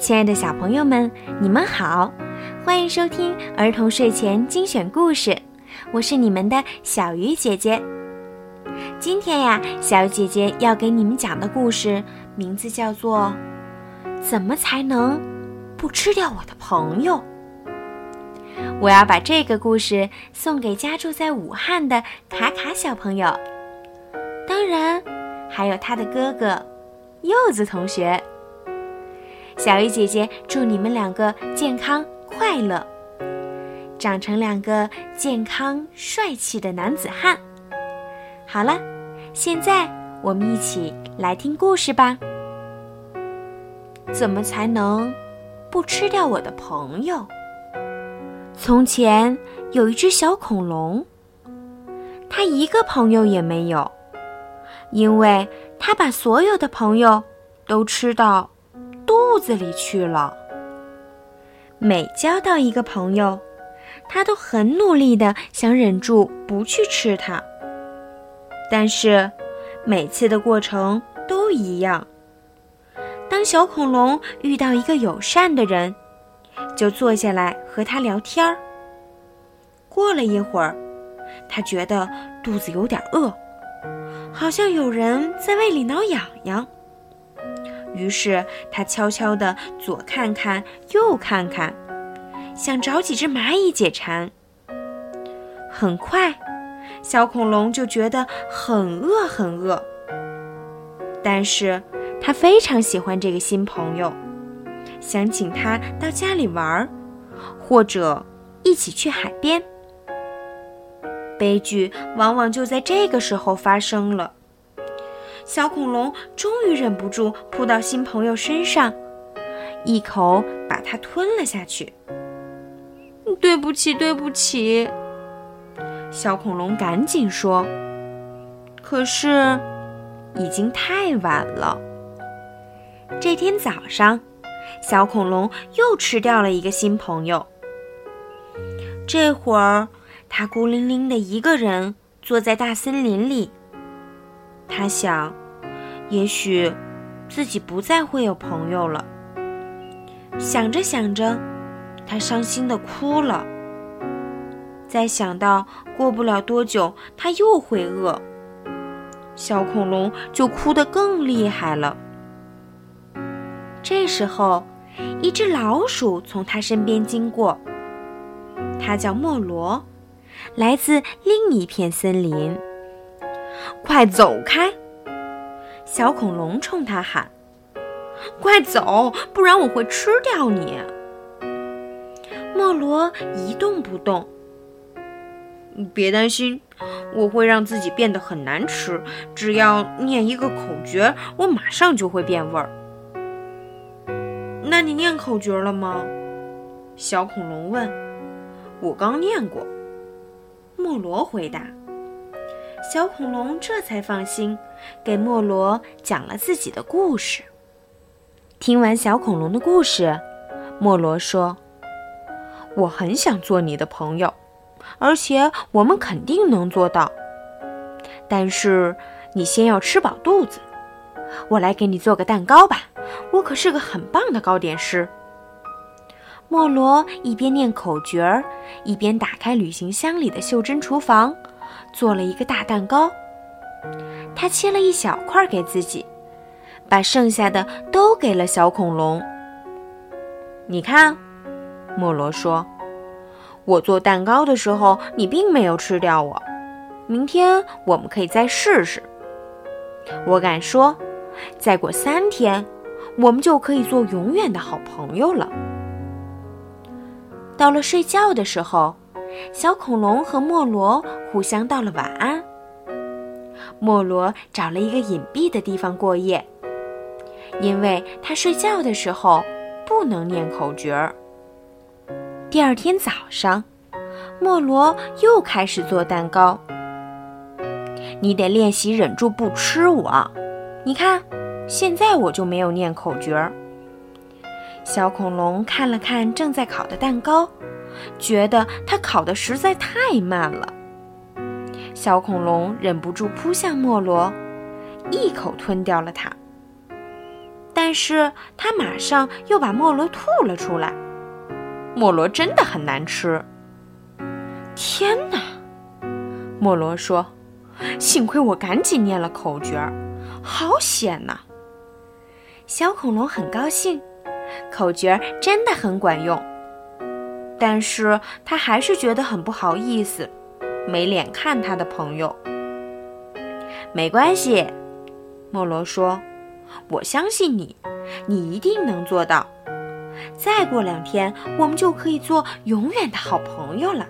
亲爱的小朋友们，你们好，欢迎收听儿童睡前精选故事，我是你们的小鱼姐姐。今天呀，小鱼姐姐要给你们讲的故事名字叫做《怎么才能不吃掉我的朋友》。我要把这个故事送给家住在武汉的卡卡小朋友，当然还有他的哥哥柚子同学。小鱼姐姐祝你们两个健康快乐，长成两个健康帅气的男子汉。好了，现在我们一起来听故事吧。怎么才能不吃掉我的朋友？从前有一只小恐龙，它一个朋友也没有，因为它把所有的朋友都吃到。肚子里去了。每交到一个朋友，他都很努力的想忍住不去吃它。但是，每次的过程都一样。当小恐龙遇到一个友善的人，就坐下来和他聊天儿。过了一会儿，他觉得肚子有点饿，好像有人在胃里挠痒痒。于是他悄悄地左看看，右看看，想找几只蚂蚁解馋。很快，小恐龙就觉得很饿很饿。但是，他非常喜欢这个新朋友，想请他到家里玩，或者一起去海边。悲剧往往就在这个时候发生了。小恐龙终于忍不住扑到新朋友身上，一口把它吞了下去。对不起，对不起，小恐龙赶紧说。可是，已经太晚了。这天早上，小恐龙又吃掉了一个新朋友。这会儿，他孤零零的一个人坐在大森林里。他想，也许自己不再会有朋友了。想着想着，他伤心的哭了。再想到过不了多久他又会饿，小恐龙就哭得更厉害了。这时候，一只老鼠从他身边经过。它叫莫罗，来自另一片森林。快走开！小恐龙冲他喊：“快走，不然我会吃掉你！”莫罗一动不动。别担心，我会让自己变得很难吃。只要念一个口诀，我马上就会变味儿。那你念口诀了吗？小恐龙问。我刚念过。莫罗回答。小恐龙这才放心，给莫罗讲了自己的故事。听完小恐龙的故事，莫罗说：“我很想做你的朋友，而且我们肯定能做到。但是你先要吃饱肚子。我来给你做个蛋糕吧，我可是个很棒的糕点师。”莫罗一边念口诀儿，一边打开旅行箱里的袖珍厨房。做了一个大蛋糕，他切了一小块给自己，把剩下的都给了小恐龙。你看，莫罗说：“我做蛋糕的时候，你并没有吃掉我。明天我们可以再试试。我敢说，再过三天，我们就可以做永远的好朋友了。”到了睡觉的时候。小恐龙和莫罗互相道了晚安。莫罗找了一个隐蔽的地方过夜，因为他睡觉的时候不能念口诀儿。第二天早上，莫罗又开始做蛋糕。你得练习忍住不吃我。你看，现在我就没有念口诀儿。小恐龙看了看正在烤的蛋糕。觉得它烤的实在太慢了，小恐龙忍不住扑向莫罗，一口吞掉了它。但是它马上又把莫罗吐了出来。莫罗真的很难吃。天哪！莫罗说：“幸亏我赶紧念了口诀，好险呐！”小恐龙很高兴，口诀真的很管用。但是他还是觉得很不好意思，没脸看他的朋友。没关系，莫罗说：“我相信你，你一定能做到。再过两天，我们就可以做永远的好朋友了。”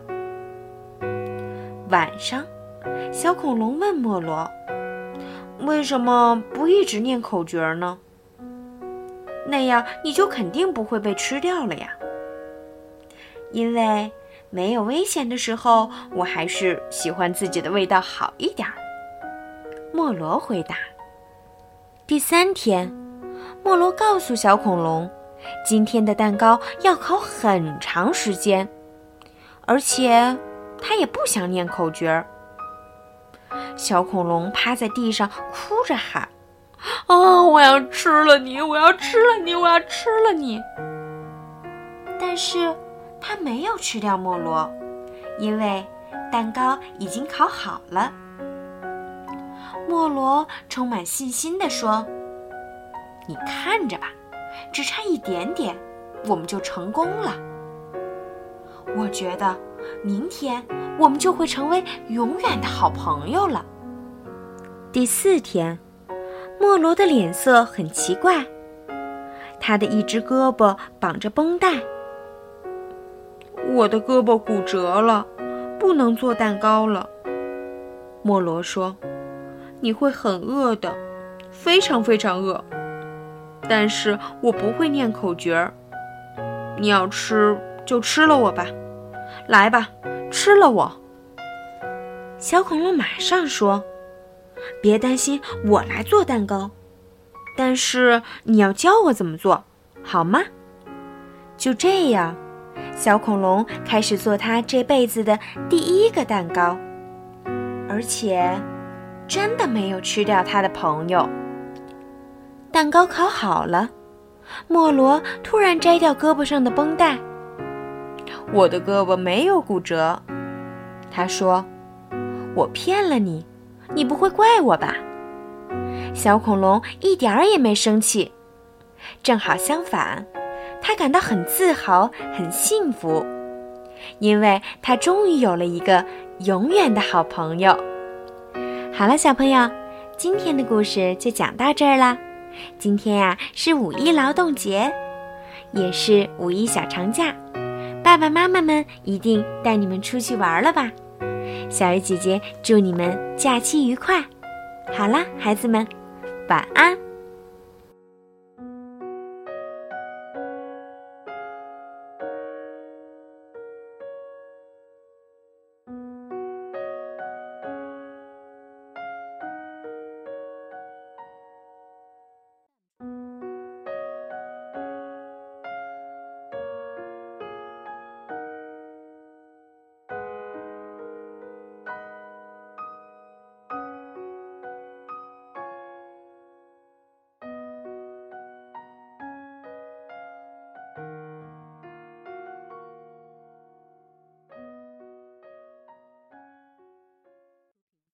晚上，小恐龙问莫罗：“为什么不一直念口诀呢？那样你就肯定不会被吃掉了呀。”因为没有危险的时候，我还是喜欢自己的味道好一点儿。莫罗回答。第三天，莫罗告诉小恐龙，今天的蛋糕要烤很长时间，而且他也不想念口诀儿。小恐龙趴在地上哭着喊：“啊，我要吃了你！我要吃了你！我要吃了你！”但是。他没有吃掉莫罗，因为蛋糕已经烤好了。莫罗充满信心地说：“你看着吧，只差一点点，我们就成功了。我觉得明天我们就会成为永远的好朋友了。”第四天，莫罗的脸色很奇怪，他的一只胳膊绑着绷带。我的胳膊骨折了，不能做蛋糕了。莫罗说：“你会很饿的，非常非常饿。但是我不会念口诀儿。你要吃就吃了我吧，来吧，吃了我。”小恐龙马上说：“别担心，我来做蛋糕。但是你要教我怎么做，好吗？”就这样。小恐龙开始做它这辈子的第一个蛋糕，而且真的没有吃掉它的朋友。蛋糕烤好了，莫罗突然摘掉胳膊上的绷带。我的胳膊没有骨折，他说：“我骗了你，你不会怪我吧？”小恐龙一点儿也没生气，正好相反。他感到很自豪，很幸福，因为他终于有了一个永远的好朋友。好了，小朋友，今天的故事就讲到这儿啦。今天呀是五一劳动节，也是五一小长假，爸爸妈妈们一定带你们出去玩了吧？小鱼姐姐祝你们假期愉快。好啦，孩子们，晚安。